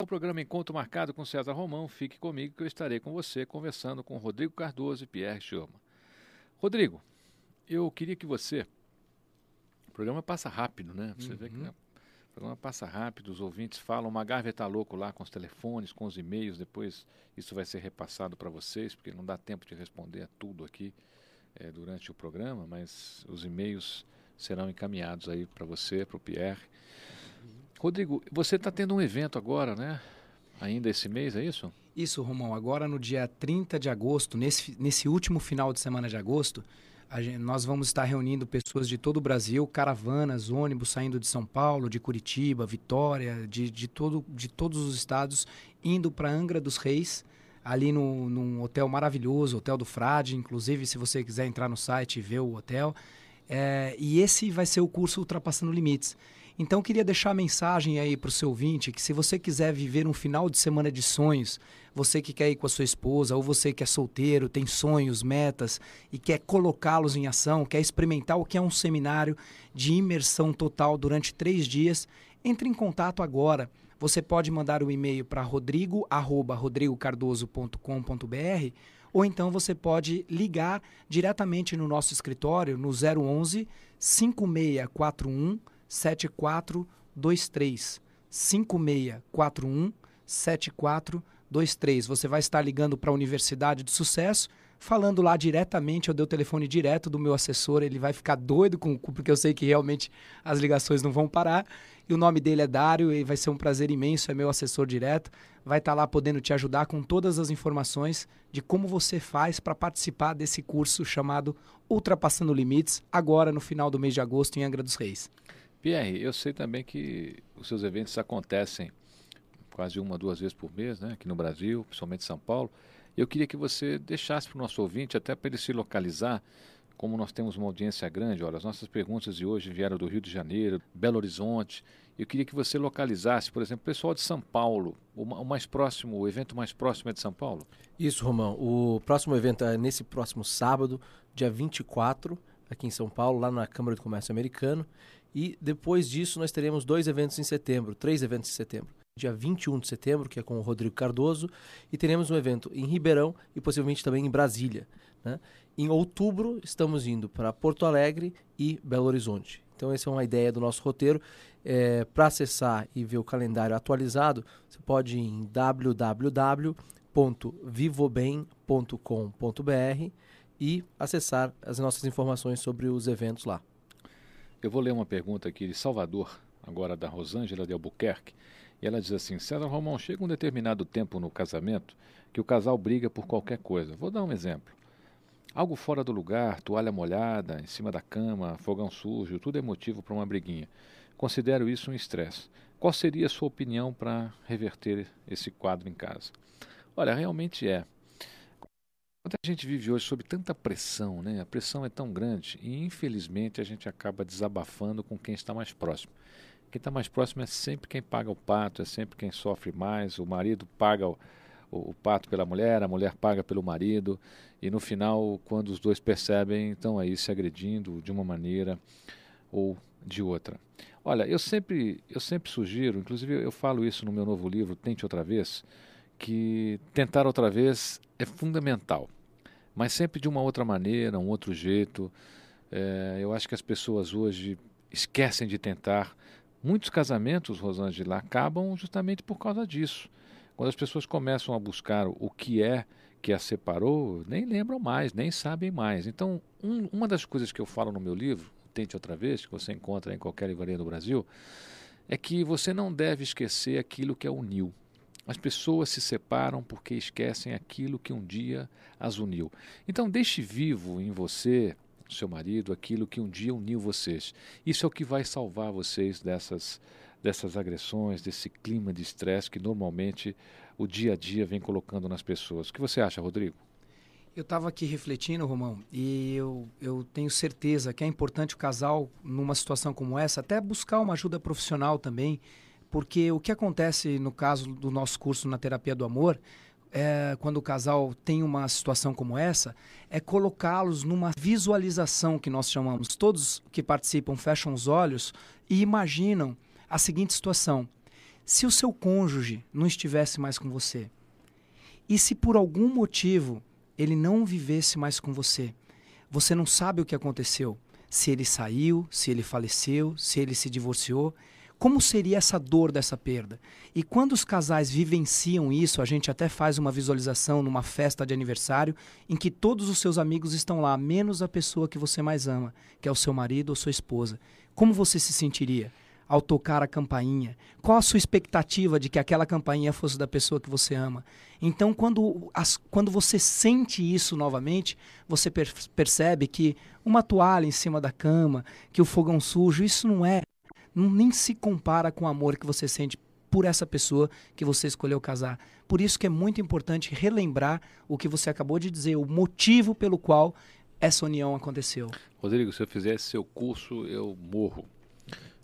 O programa Encontro Marcado com César Romão. Fique comigo que eu estarei com você conversando com Rodrigo Cardoso e Pierre Schurman. Rodrigo, eu queria que você. O programa passa rápido, né? Você uhum. vê que né? o programa passa rápido, os ouvintes falam. O Magarve está louco lá com os telefones, com os e-mails. Depois isso vai ser repassado para vocês, porque não dá tempo de responder a tudo aqui é, durante o programa, mas os e-mails serão encaminhados aí para você, para o Pierre. Rodrigo, você está tendo um evento agora, né? Ainda esse mês, é isso? Isso, Romão. Agora no dia 30 de agosto, nesse, nesse último final de semana de agosto, gente, nós vamos estar reunindo pessoas de todo o Brasil, caravanas, ônibus saindo de São Paulo, de Curitiba, Vitória, de, de, todo, de todos os estados, indo para Angra dos Reis, ali no, num hotel maravilhoso, Hotel do Frade, inclusive se você quiser entrar no site e ver o hotel. É, e esse vai ser o curso Ultrapassando Limites. Então, queria deixar a mensagem aí para o seu ouvinte que se você quiser viver um final de semana de sonhos, você que quer ir com a sua esposa, ou você que é solteiro, tem sonhos, metas e quer colocá-los em ação, quer experimentar o que é um seminário de imersão total durante três dias, entre em contato agora. Você pode mandar um e-mail para rodrigo@rodrigocardoso.com.br ou então você pode ligar diretamente no nosso escritório no 011 5641 7423 5641 7423. Você vai estar ligando para a Universidade de Sucesso, falando lá diretamente, eu dei o telefone direto do meu assessor, ele vai ficar doido com porque eu sei que realmente as ligações não vão parar. E o nome dele é Dário e vai ser um prazer imenso, é meu assessor direto. Vai estar lá podendo te ajudar com todas as informações de como você faz para participar desse curso chamado Ultrapassando Limites, agora no final do mês de agosto em Angra dos Reis. Pierre, eu sei também que os seus eventos acontecem quase uma, duas vezes por mês, né, aqui no Brasil, principalmente em São Paulo. Eu queria que você deixasse para o nosso ouvinte, até para ele se localizar, como nós temos uma audiência grande, olha, as nossas perguntas de hoje vieram do Rio de Janeiro, Belo Horizonte. Eu queria que você localizasse, por exemplo, o pessoal de São Paulo, o mais próximo, o evento mais próximo é de São Paulo? Isso, Romão. O próximo evento é nesse próximo sábado, dia 24, aqui em São Paulo, lá na Câmara de Comércio Americano. E depois disso nós teremos dois eventos em setembro, três eventos em setembro. Dia 21 de setembro, que é com o Rodrigo Cardoso, e teremos um evento em Ribeirão e possivelmente também em Brasília. Né? Em outubro, estamos indo para Porto Alegre e Belo Horizonte. Então, essa é uma ideia do nosso roteiro. É, para acessar e ver o calendário atualizado, você pode ir em www.vivobem.com.br e acessar as nossas informações sobre os eventos lá. Eu vou ler uma pergunta aqui de Salvador, agora da Rosângela de Albuquerque. E ela diz assim: César Romão, chega um determinado tempo no casamento que o casal briga por qualquer coisa. Vou dar um exemplo. Algo fora do lugar, toalha molhada, em cima da cama, fogão sujo, tudo é motivo para uma briguinha. Considero isso um estresse. Qual seria a sua opinião para reverter esse quadro em casa? Olha, realmente é. A gente vive hoje sob tanta pressão, né? A pressão é tão grande e infelizmente a gente acaba desabafando com quem está mais próximo. Quem está mais próximo é sempre quem paga o pato, é sempre quem sofre mais. O marido paga o, o, o pato pela mulher, a mulher paga pelo marido e no final, quando os dois percebem, estão aí se agredindo de uma maneira ou de outra. Olha, eu sempre, eu sempre sugiro, inclusive eu falo isso no meu novo livro, Tente Outra Vez, que tentar outra vez é fundamental mas sempre de uma outra maneira, um outro jeito. É, eu acho que as pessoas hoje esquecem de tentar. Muitos casamentos, Rosângela, acabam justamente por causa disso. Quando as pessoas começam a buscar o que é que a separou, nem lembram mais, nem sabem mais. Então, um, uma das coisas que eu falo no meu livro, Tente Outra Vez, que você encontra em qualquer livraria do Brasil, é que você não deve esquecer aquilo que a uniu. As pessoas se separam porque esquecem aquilo que um dia as uniu. Então, deixe vivo em você, seu marido, aquilo que um dia uniu vocês. Isso é o que vai salvar vocês dessas, dessas agressões, desse clima de estresse que normalmente o dia a dia vem colocando nas pessoas. O que você acha, Rodrigo? Eu estava aqui refletindo, Romão, e eu, eu tenho certeza que é importante o casal, numa situação como essa, até buscar uma ajuda profissional também porque o que acontece no caso do nosso curso na terapia do amor, é, quando o casal tem uma situação como essa, é colocá-los numa visualização que nós chamamos. Todos que participam fecham os olhos e imaginam a seguinte situação: se o seu cônjuge não estivesse mais com você? E se por algum motivo ele não vivesse mais com você? Você não sabe o que aconteceu. Se ele saiu, se ele faleceu, se ele se divorciou. Como seria essa dor dessa perda? E quando os casais vivenciam isso, a gente até faz uma visualização numa festa de aniversário em que todos os seus amigos estão lá, menos a pessoa que você mais ama, que é o seu marido ou sua esposa. Como você se sentiria? ao tocar a campainha? Qual a sua expectativa de que aquela campainha fosse da pessoa que você ama? Então, quando, as, quando você sente isso novamente, você per percebe que uma toalha em cima da cama, que o fogão sujo, isso não é, nem se compara com o amor que você sente por essa pessoa que você escolheu casar. Por isso que é muito importante relembrar o que você acabou de dizer, o motivo pelo qual essa união aconteceu. Rodrigo, se eu fizesse seu curso, eu morro.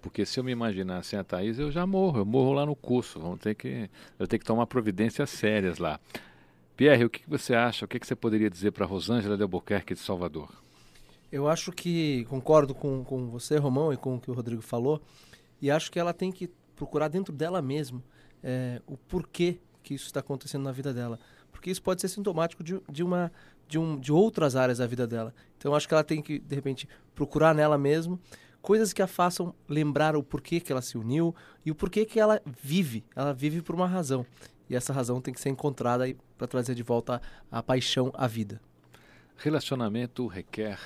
Porque se eu me imaginar sem a Thaís, eu já morro, eu morro lá no curso. Vamos ter que, eu tenho que tomar providências sérias lá. Pierre, o que você acha? O que você poderia dizer para Rosângela de Albuquerque de Salvador? Eu acho que concordo com, com você, Romão, e com o que o Rodrigo falou. E acho que ela tem que procurar dentro dela mesmo é, o porquê que isso está acontecendo na vida dela. Porque isso pode ser sintomático de, de, uma, de, um, de outras áreas da vida dela. Então acho que ela tem que, de repente, procurar nela mesmo coisas que a façam lembrar o porquê que ela se uniu e o porquê que ela vive. Ela vive por uma razão. E essa razão tem que ser encontrada para trazer de volta a, a paixão à vida. Relacionamento requer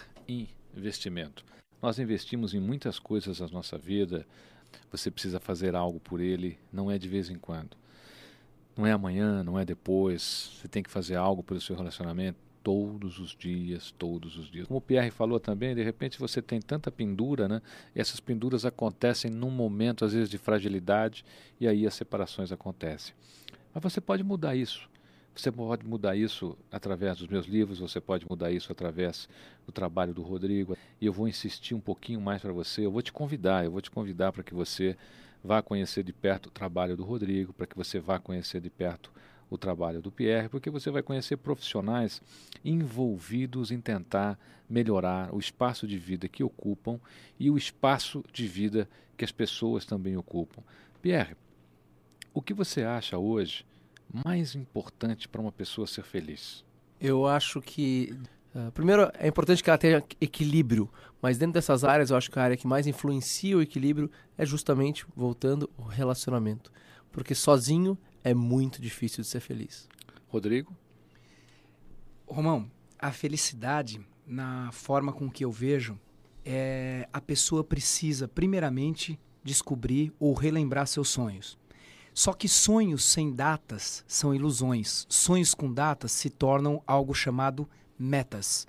investimento. Nós investimos em muitas coisas na nossa vida. Você precisa fazer algo por ele, não é de vez em quando. Não é amanhã, não é depois. Você tem que fazer algo pelo seu relacionamento todos os dias, todos os dias. Como o Pierre falou também, de repente você tem tanta pendura, né? E essas penduras acontecem num momento, às vezes, de fragilidade, e aí as separações acontecem. Mas você pode mudar isso. Você pode mudar isso através dos meus livros, você pode mudar isso através do trabalho do Rodrigo. E eu vou insistir um pouquinho mais para você. Eu vou te convidar, eu vou te convidar para que você vá conhecer de perto o trabalho do Rodrigo, para que você vá conhecer de perto o trabalho do Pierre, porque você vai conhecer profissionais envolvidos em tentar melhorar o espaço de vida que ocupam e o espaço de vida que as pessoas também ocupam. Pierre, o que você acha hoje mais importante para uma pessoa ser feliz? Eu acho que Uh, primeiro, é importante que ela tenha equilíbrio, mas dentro dessas áreas, eu acho que a área que mais influencia o equilíbrio é justamente, voltando, o relacionamento. Porque sozinho é muito difícil de ser feliz. Rodrigo? Romão, a felicidade, na forma com que eu vejo, é a pessoa precisa, primeiramente, descobrir ou relembrar seus sonhos. Só que sonhos sem datas são ilusões. Sonhos com datas se tornam algo chamado metas.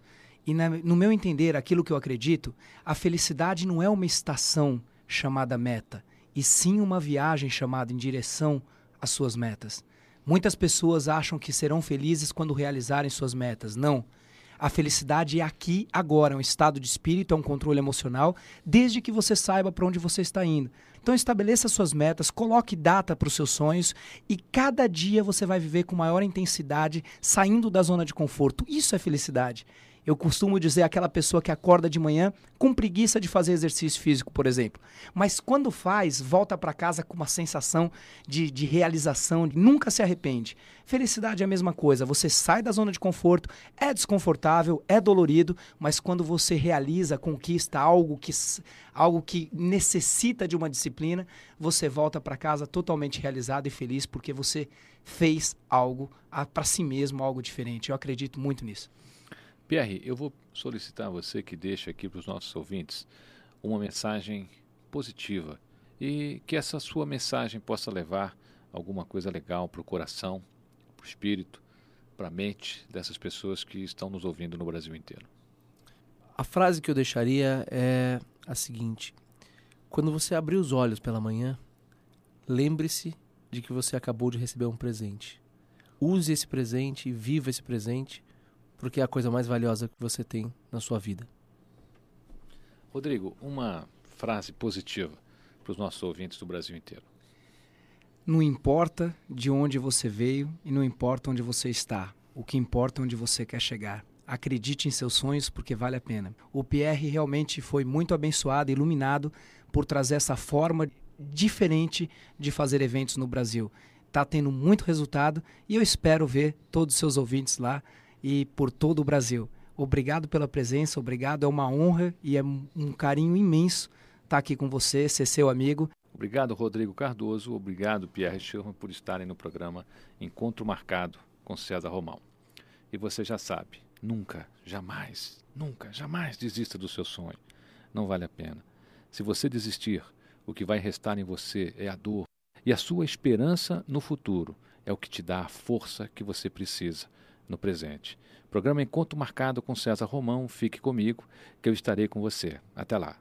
E na, no meu entender, aquilo que eu acredito, a felicidade não é uma estação chamada meta, e sim uma viagem chamada em direção as suas metas. Muitas pessoas acham que serão felizes quando realizarem suas metas. Não. A felicidade é aqui, agora, é um estado de espírito, é um controle emocional, desde que você saiba para onde você está indo. Então estabeleça suas metas, coloque data para os seus sonhos e cada dia você vai viver com maior intensidade, saindo da zona de conforto. Isso é felicidade. Eu costumo dizer aquela pessoa que acorda de manhã com preguiça de fazer exercício físico, por exemplo. Mas quando faz, volta para casa com uma sensação de, de realização, nunca se arrepende. Felicidade é a mesma coisa. Você sai da zona de conforto, é desconfortável, é dolorido, mas quando você realiza, conquista algo que, algo que necessita de uma disciplina, você volta para casa totalmente realizado e feliz porque você fez algo para si mesmo, algo diferente. Eu acredito muito nisso. Pierre, eu vou solicitar a você que deixe aqui para os nossos ouvintes uma mensagem positiva e que essa sua mensagem possa levar alguma coisa legal para o coração, para o espírito, para a mente dessas pessoas que estão nos ouvindo no Brasil inteiro. A frase que eu deixaria é a seguinte: quando você abrir os olhos pela manhã, lembre-se de que você acabou de receber um presente. Use esse presente e viva esse presente porque é a coisa mais valiosa que você tem na sua vida. Rodrigo, uma frase positiva para os nossos ouvintes do Brasil inteiro. Não importa de onde você veio e não importa onde você está. O que importa é onde você quer chegar. Acredite em seus sonhos porque vale a pena. O Pierre realmente foi muito abençoado, iluminado por trazer essa forma diferente de fazer eventos no Brasil. Está tendo muito resultado e eu espero ver todos os seus ouvintes lá e por todo o Brasil. Obrigado pela presença, obrigado. É uma honra e é um carinho imenso estar aqui com você, ser seu amigo. Obrigado, Rodrigo Cardoso. Obrigado, Pierre Schirman, por estarem no programa Encontro Marcado com César Romão. E você já sabe, nunca, jamais, nunca, jamais desista do seu sonho. Não vale a pena. Se você desistir, o que vai restar em você é a dor. E a sua esperança no futuro é o que te dá a força que você precisa no presente. Programa Encontro Marcado com César Romão. Fique comigo, que eu estarei com você. Até lá.